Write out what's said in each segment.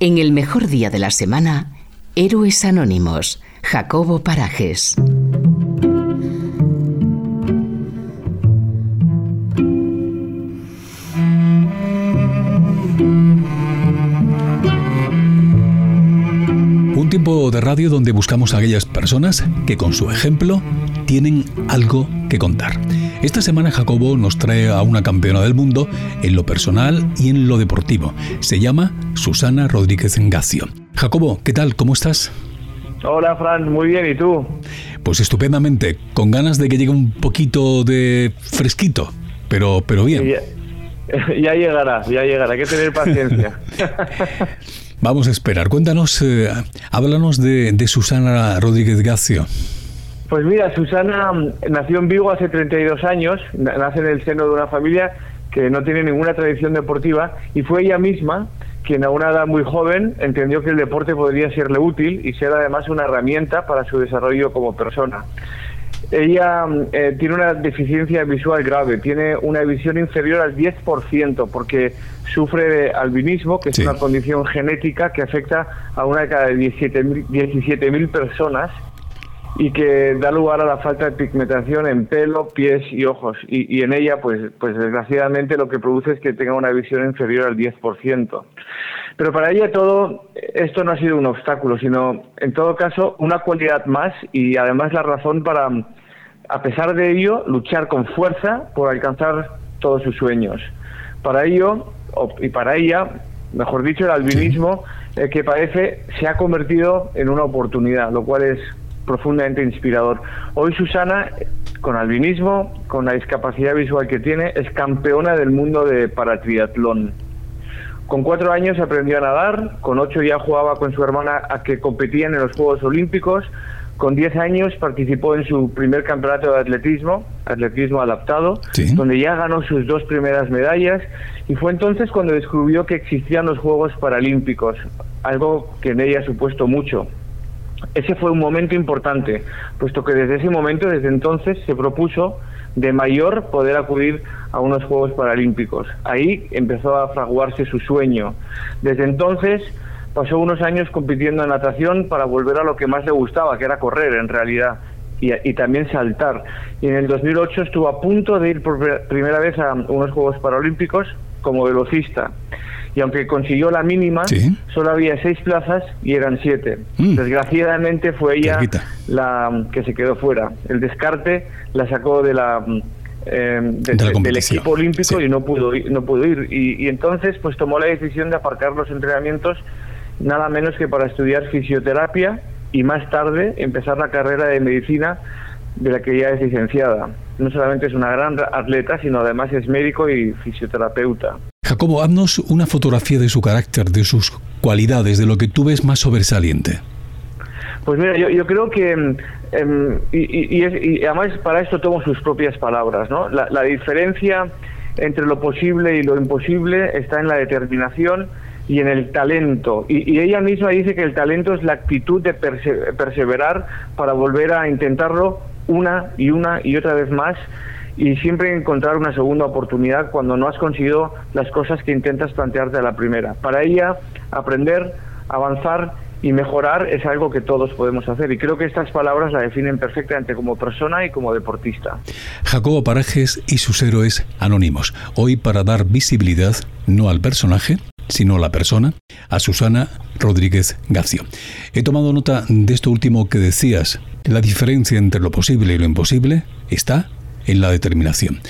En el mejor día de la semana, Héroes Anónimos, Jacobo Parajes. Un tiempo de radio donde buscamos a aquellas personas que con su ejemplo tienen algo que contar. Esta semana Jacobo nos trae a una campeona del mundo en lo personal y en lo deportivo. Se llama Susana Rodríguez Engacio. Jacobo, ¿qué tal? ¿Cómo estás? Hola Fran, muy bien, ¿y tú? Pues estupendamente, con ganas de que llegue un poquito de fresquito, pero, pero bien. Ya, llegará, ya llegará, hay que tener paciencia. Vamos a esperar. Cuéntanos, eh, háblanos de, de Susana Rodríguez Gacio. Pues mira, Susana mm, nació en Vigo hace 32 años, nace en el seno de una familia que no tiene ninguna tradición deportiva y fue ella misma quien a una edad muy joven entendió que el deporte podría serle útil y ser además una herramienta para su desarrollo como persona. Ella mm, eh, tiene una deficiencia visual grave, tiene una visión inferior al 10% porque sufre de albinismo, que es una condición genética que afecta a una de cada 17.000 17 personas y que da lugar a la falta de pigmentación en pelo, pies y ojos. Y, en ella, pues, pues desgraciadamente lo que produce es que tenga una visión inferior al 10%. Pero para ella todo esto no ha sido un obstáculo, sino en todo caso una cualidad más y además la razón para, a pesar de ello, luchar con fuerza por alcanzar todos sus sueños. Para ello, y para ella, mejor dicho, el albinismo eh, que parece se ha convertido en una oportunidad, lo cual es profundamente inspirador. Hoy Susana, con albinismo, con la discapacidad visual que tiene, es campeona del mundo de paratriatlón. Con cuatro años aprendió a nadar, con ocho ya jugaba con su hermana a que competían en los Juegos Olímpicos, con diez años participó en su primer campeonato de atletismo, atletismo adaptado, donde ya ganó sus dos primeras medallas y fue entonces cuando descubrió que existían los Juegos Paralímpicos, algo que en ella ha supuesto mucho. Ese fue un momento importante, puesto que desde ese momento, desde entonces, se propuso de mayor poder acudir a unos Juegos Paralímpicos. Ahí empezó a fraguarse su sueño. Desde entonces pasó unos años compitiendo en natación para volver a lo que más le gustaba, que era correr en realidad. Y, también saltar. Y en el 2008 estuvo a punto de ir por primera vez a unos Juegos Paralímpicos como velocista y aunque consiguió la mínima, solo había seis plazas y eran siete. Mm. Desgraciadamente fue ella la que se quedó fuera. El descarte la sacó de la eh, del equipo olímpico y no pudo ir, no pudo ir y, y, entonces pues tomó la decisión de aparcar los entrenamientos nada menos que para estudiar fisioterapia y más tarde empezar la carrera de medicina de la que ya es licenciada. No solamente es una gran atleta, sino además es médico y fisioterapeuta. Jacobo, haznos una fotografía de su carácter, de sus cualidades, de lo que tú ves más sobresaliente. Pues mira, yo, creo que, em, y, además para esto tomo sus propias palabras, ¿no? La, diferencia entre lo posible y lo imposible está en la determinación y en el talento. Y, ella misma dice que el talento es la actitud de perseverar para volver a intentarlo una y una y otra vez más y siempre encontrar una segunda oportunidad cuando no has conseguido las cosas que intentas plantearte a la primera. Para ella, aprender, avanzar y mejorar es algo que todos podemos hacer y creo que estas palabras la definen perfectamente como persona y como deportista. Jacobo Parajes y sus héroes anónimos. Hoy para dar visibilidad no al personaje, sino la persona, a Susana Rodríguez Gacio. He tomado nota de esto último que decías. La diferencia entre lo posible y lo imposible está en la determinación.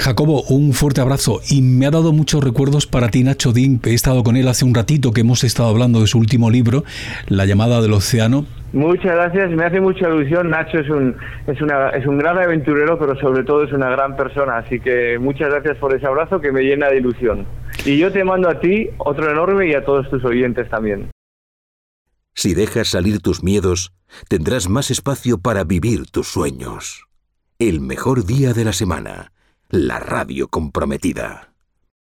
Jacobo, un fuerte abrazo y me ha dado muchos recuerdos para ti, Nacho Dean. He estado con él hace un ratito que hemos estado hablando de su último libro, La llamada del océano. Muchas gracias, me hace mucha ilusión. Nacho es un, es, una, es un gran aventurero, pero sobre todo es una gran persona. Así que muchas gracias por ese abrazo que me llena de ilusión. Y yo te mando a ti otro enorme y a todos tus oyentes también. Si dejas salir tus miedos, tendrás más espacio para vivir tus sueños. El mejor día de la semana. La radio comprometida.